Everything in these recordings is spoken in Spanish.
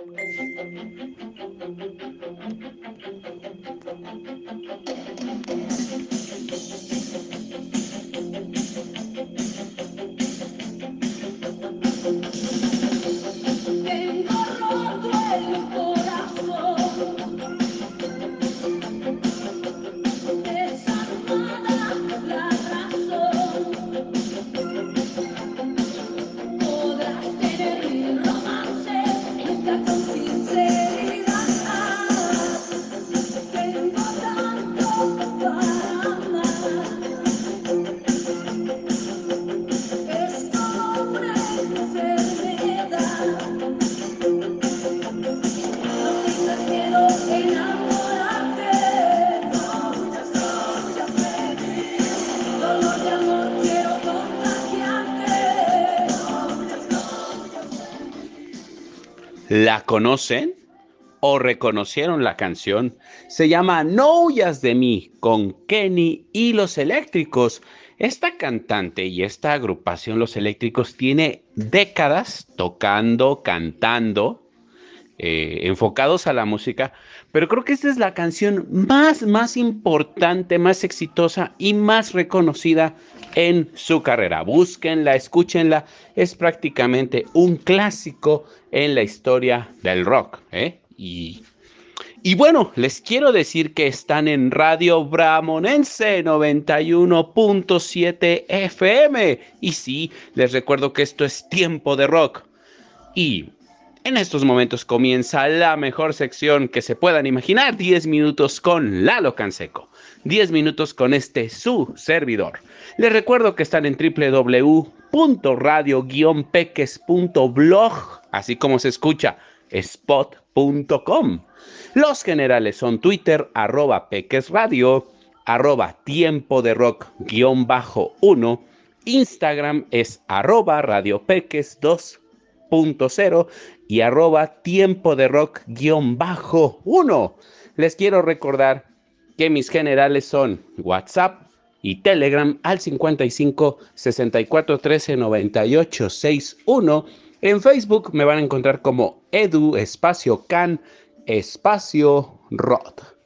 Thank you. ¿La conocen o reconocieron la canción? Se llama No huyas de mí con Kenny y los eléctricos. Esta cantante y esta agrupación Los Eléctricos tiene décadas tocando, cantando, eh, enfocados a la música, pero creo que esta es la canción más, más importante, más exitosa y más reconocida en su carrera. Búsquenla, escúchenla, es prácticamente un clásico en la historia del rock. ¿eh? Y, y bueno, les quiero decir que están en Radio Bramonense 91.7 FM. Y sí, les recuerdo que esto es tiempo de rock. Y en estos momentos comienza la mejor sección que se puedan imaginar, 10 minutos con Lalo Canseco, 10 minutos con este su servidor. Les recuerdo que están en www.radio-peques.blog, así como se escucha, spot.com. Los generales son Twitter, arroba pequesradio, arroba tiempo de rock guion bajo 1, Instagram es arroba radiopeques 2.0 y arroba tiempo de rock guion bajo 1. Les quiero recordar que mis generales son WhatsApp y Telegram al 55 64 13 98 61. En Facebook me van a encontrar como edu espacio can espacio rod.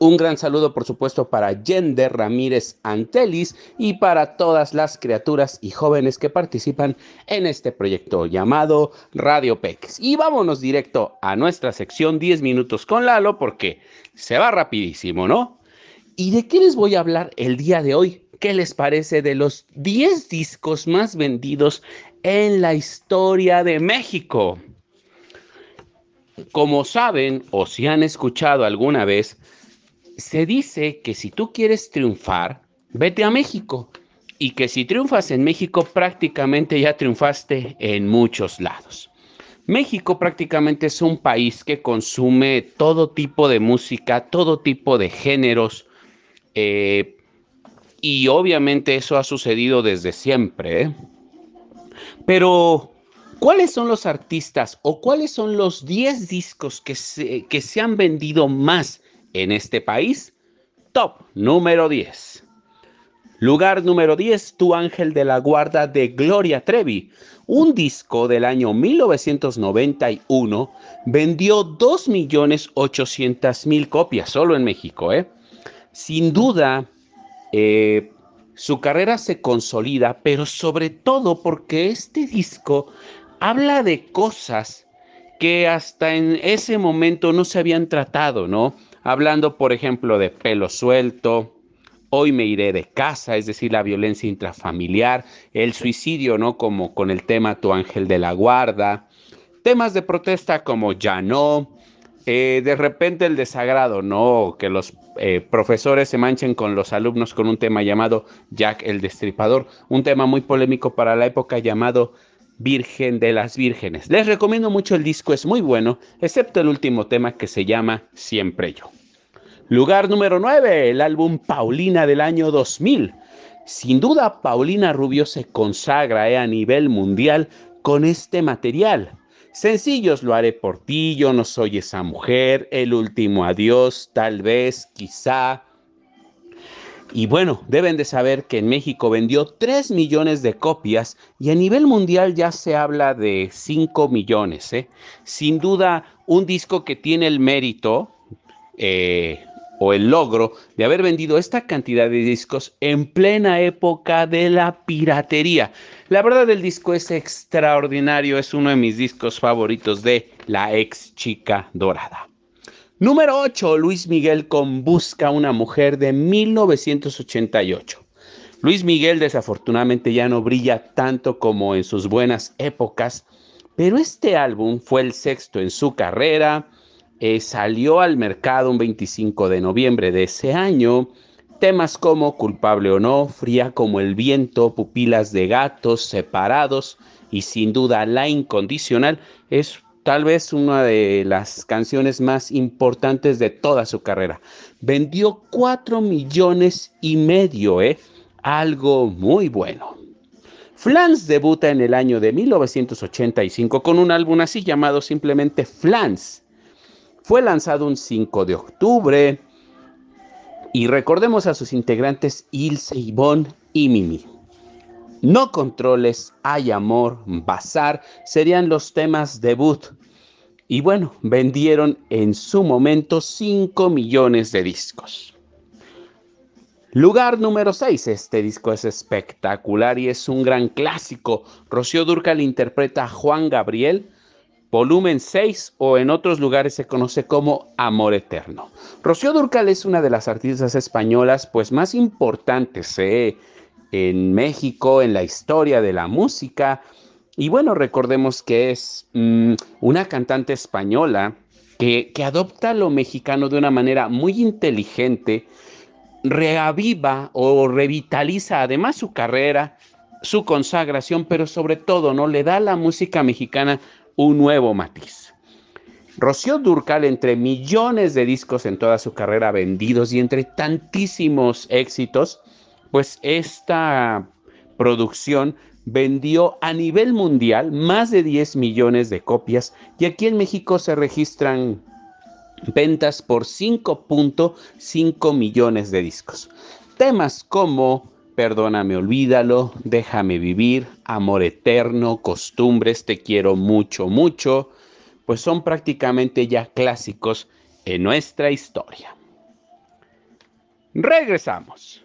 Un gran saludo, por supuesto, para Yender Ramírez Antelis y para todas las criaturas y jóvenes que participan en este proyecto llamado Radio Pex. Y vámonos directo a nuestra sección 10 minutos con Lalo porque se va rapidísimo, ¿no? ¿Y de qué les voy a hablar el día de hoy? ¿Qué les parece de los 10 discos más vendidos en la historia de México? Como saben o si han escuchado alguna vez, se dice que si tú quieres triunfar, vete a México. Y que si triunfas en México, prácticamente ya triunfaste en muchos lados. México prácticamente es un país que consume todo tipo de música, todo tipo de géneros. Eh, y obviamente eso ha sucedido desde siempre. ¿eh? Pero, ¿cuáles son los artistas o cuáles son los 10 discos que se, que se han vendido más en este país. Top número 10. Lugar número 10, Tu Ángel de la Guarda de Gloria Trevi. Un disco del año 1991 vendió 2.800.000 copias solo en México. ¿eh? Sin duda, eh, su carrera se consolida, pero sobre todo porque este disco habla de cosas que hasta en ese momento no se habían tratado, ¿no? Hablando, por ejemplo, de pelo suelto, hoy me iré de casa, es decir, la violencia intrafamiliar, el suicidio, ¿no? Como con el tema Tu ángel de la guarda, temas de protesta como ya no, eh, de repente el desagrado, ¿no? Que los eh, profesores se manchen con los alumnos con un tema llamado Jack el Destripador, un tema muy polémico para la época llamado Virgen de las Vírgenes. Les recomiendo mucho el disco, es muy bueno, excepto el último tema que se llama Siempre yo. Lugar número 9, el álbum Paulina del año 2000. Sin duda, Paulina Rubio se consagra eh, a nivel mundial con este material. Sencillos, lo haré por ti, yo no soy esa mujer, el último adiós, tal vez, quizá. Y bueno, deben de saber que en México vendió 3 millones de copias y a nivel mundial ya se habla de 5 millones. ¿eh? Sin duda, un disco que tiene el mérito eh, o el logro de haber vendido esta cantidad de discos en plena época de la piratería. La verdad el disco es extraordinario, es uno de mis discos favoritos de la ex chica dorada. Número 8, Luis Miguel con Busca una mujer de 1988. Luis Miguel desafortunadamente ya no brilla tanto como en sus buenas épocas, pero este álbum fue el sexto en su carrera, eh, salió al mercado un 25 de noviembre de ese año. Temas como Culpable o no, Fría como el viento, Pupilas de gatos, Separados y sin duda La incondicional es tal vez una de las canciones más importantes de toda su carrera. Vendió 4 millones y medio, ¿eh? Algo muy bueno. Flans debuta en el año de 1985 con un álbum así llamado simplemente Flans. Fue lanzado un 5 de octubre y recordemos a sus integrantes Ilse, Ivonne y Mimi. No controles, hay amor, bazar serían los temas debut. Y bueno, vendieron en su momento 5 millones de discos. Lugar número 6. Este disco es espectacular y es un gran clásico. Rocío Durcal interpreta a Juan Gabriel, volumen 6 o en otros lugares se conoce como Amor Eterno. Rocío Durcal es una de las artistas españolas pues más importantes eh, en México, en la historia de la música. Y bueno, recordemos que es mm, una cantante española que, adopta lo mexicano de una manera muy inteligente, reaviva o revitaliza además su carrera, su consagración, pero sobre todo no le da a la música mexicana un nuevo matiz. Rocío Durcal, entre millones de discos en toda su carrera vendidos y entre tantísimos éxitos, pues esta producción vendió a nivel mundial más de 10 millones de copias y aquí en México se registran ventas por 5.5 millones de discos. Temas como Perdóname, olvídalo, déjame vivir, amor eterno, costumbres, te quiero mucho, mucho, pues son prácticamente ya clásicos en nuestra historia. Regresamos.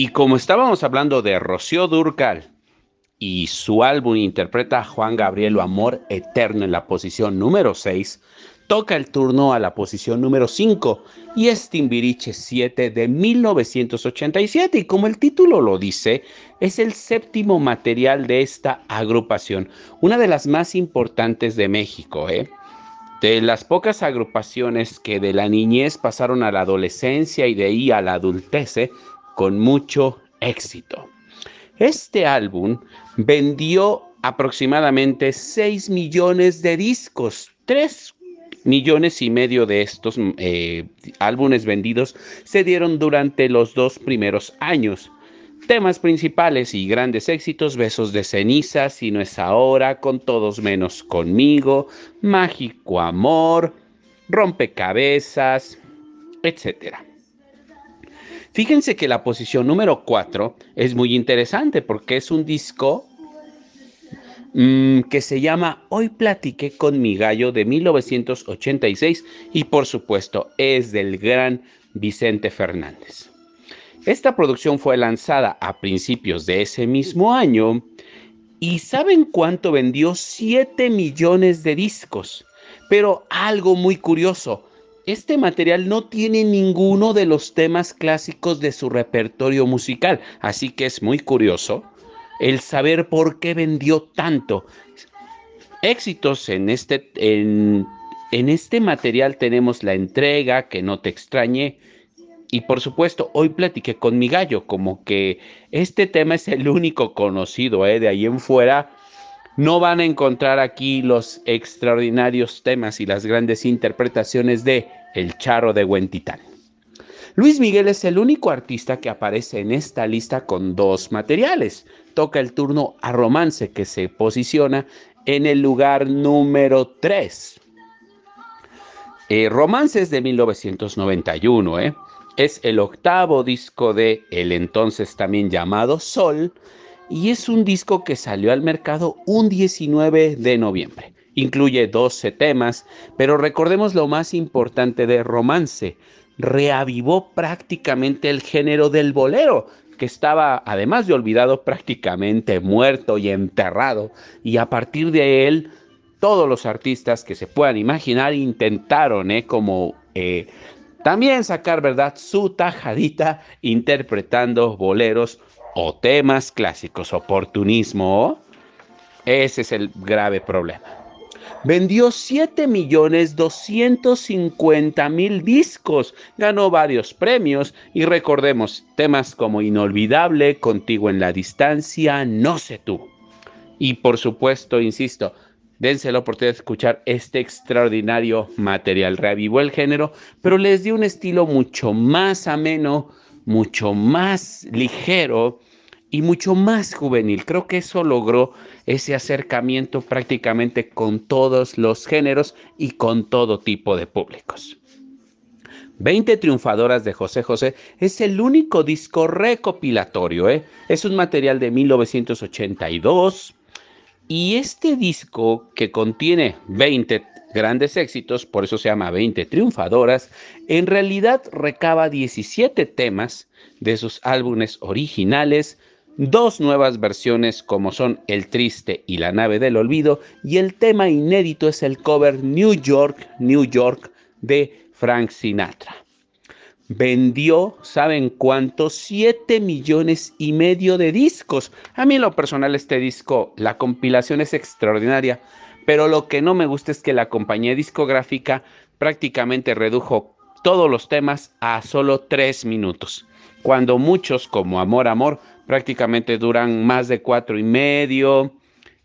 Y como estábamos hablando de Rocío Durcal y su álbum interpreta a Juan Gabriel Amor Eterno en la posición número 6, toca el turno a la posición número 5 y es Timbiriche 7 de 1987 y como el título lo dice, es el séptimo material de esta agrupación, una de las más importantes de México, ¿eh? de las pocas agrupaciones que de la niñez pasaron a la adolescencia y de ahí a la adultez, ¿eh? Con mucho éxito. Este álbum vendió aproximadamente 6 millones de discos, 3 millones y medio de estos eh, álbumes vendidos se dieron durante los dos primeros años. Temas principales y grandes éxitos, Besos de ceniza, Si no es ahora, Con todos menos conmigo, Mágico amor, Rompecabezas, etcétera. Fíjense que la posición número 4 es muy interesante porque es un disco mm, que se llama Hoy platiqué con mi gallo de 1986 y por supuesto es del gran Vicente Fernández. Esta producción fue lanzada a principios de ese mismo año ¿Y saben cuánto vendió? 7 millones de discos. Pero algo muy curioso, este material no tiene ninguno de los temas clásicos de su repertorio musical, así que es muy curioso el saber por qué vendió tanto. Éxitos en este, en, en este material tenemos la entrega, que no te extrañe, y por supuesto, hoy platiqué con mi gallo, como que este tema es el único conocido, ¿eh? de ahí en fuera no van a encontrar aquí los extraordinarios temas y las grandes interpretaciones de El Charro de Huentitán. Luis Miguel es el único artista que aparece en esta lista con dos materiales. Toca el turno a Romance, que se posiciona en el lugar número 3. Eh, Romance es de 1991, ¿eh? Es el octavo disco de el entonces también llamado Sol, y es un disco que salió al mercado un 19 de noviembre. Incluye 12 temas, pero recordemos lo más importante de Romance. Reavivó prácticamente el género del bolero, que estaba, además de olvidado, prácticamente muerto y enterrado. Y a partir de él, todos los artistas que se puedan imaginar intentaron, ¿eh? como eh, también sacar, ¿verdad?, su tajadita interpretando boleros o temas clásicos, oportunismo. Ese es el grave problema. Vendió 7 millones 250 mil discos, ganó varios premios y recordemos temas como Inolvidable, Contigo en la Distancia, No sé tú. Y por supuesto, insisto, dense la oportunidad de escuchar este extraordinario material. Reavivó el género, pero les dio un estilo mucho más ameno, mucho más ligero y mucho más juvenil. Creo que eso logró ese acercamiento prácticamente con todos los géneros y con todo tipo de públicos. 20 triunfadoras de José José es el único disco recopilatorio, ¿eh? es un material de 1982 y este disco que contiene 20 grandes éxitos, por eso se llama 20 triunfadoras, en realidad recaba 17 temas de sus álbumes originales, dos nuevas versiones como son El Triste y La Nave del Olvido y el tema inédito es el cover New York, New York de Frank Sinatra. Vendió, ¿saben cuánto? 7 millones y medio de discos. A mí en lo personal este disco, la compilación es extraordinaria, pero lo que no me gusta es que la compañía discográfica prácticamente redujo todos los temas a solo 3 minutos, cuando muchos como Amor Amor prácticamente duran más de cuatro y medio.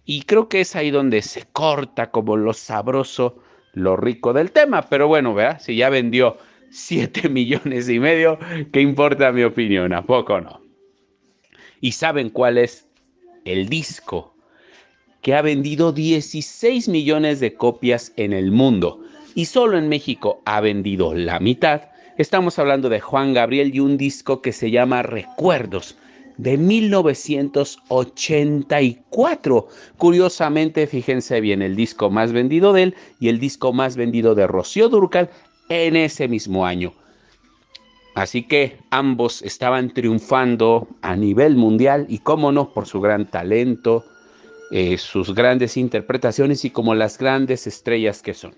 Y creo que es ahí donde se corta como lo sabroso, lo rico del tema. Pero bueno, vea, si ya vendió 7 millones y medio, ¿qué importa mi opinión? ¿A poco no? ¿Y saben cuál es el disco que ha vendido 16 millones de copias en el mundo? Y solo en México ha vendido la mitad. Estamos hablando de Juan Gabriel y un disco que se llama Recuerdos de 1984. Curiosamente, fíjense bien, el disco más vendido de él y el disco más vendido de Rocío Durcal en ese mismo año. Así que ambos estaban triunfando a nivel mundial y cómo no, por su gran talento, eh, sus grandes interpretaciones y como las grandes estrellas que son.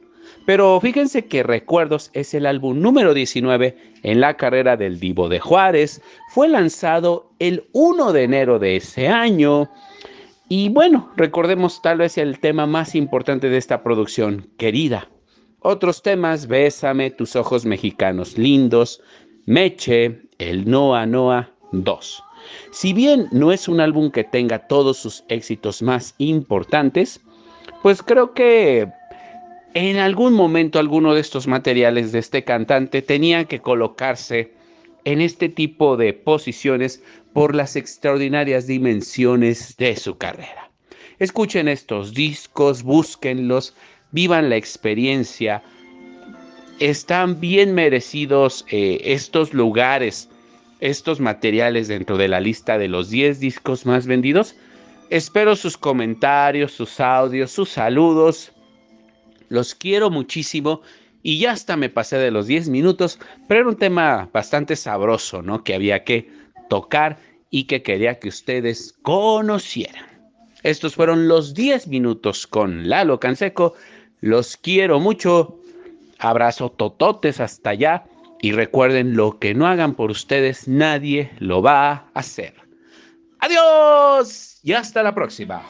Pero fíjense que Recuerdos es el álbum número 19 en la carrera del Divo de Juárez. Fue lanzado el 1 de enero de ese año. Y bueno, recordemos tal vez el tema más importante de esta producción, Querida. Otros temas, Bésame, Tus Ojos Mexicanos Lindos, Meche, El Noa Noa 2. Si bien no es un álbum que tenga todos sus éxitos más importantes, pues creo que en algún momento alguno de estos materiales de este cantante tenía que colocarse en este tipo de posiciones por las extraordinarias dimensiones de su carrera. Escuchen estos discos, búsquenlos, vivan la experiencia. Están bien merecidos eh, estos lugares, estos materiales dentro de la lista de los 10 discos más vendidos. Espero sus comentarios, sus audios, sus saludos los quiero muchísimo y ya hasta me pasé de los 10 minutos, pero era un tema bastante sabroso, ¿no? Que había que tocar y que quería que ustedes conocieran. Estos fueron los 10 minutos con Lalo Canseco. Los quiero mucho. Abrazo tototes hasta allá. Y recuerden, lo que no hagan por ustedes, nadie lo va a hacer. Adiós y hasta la próxima.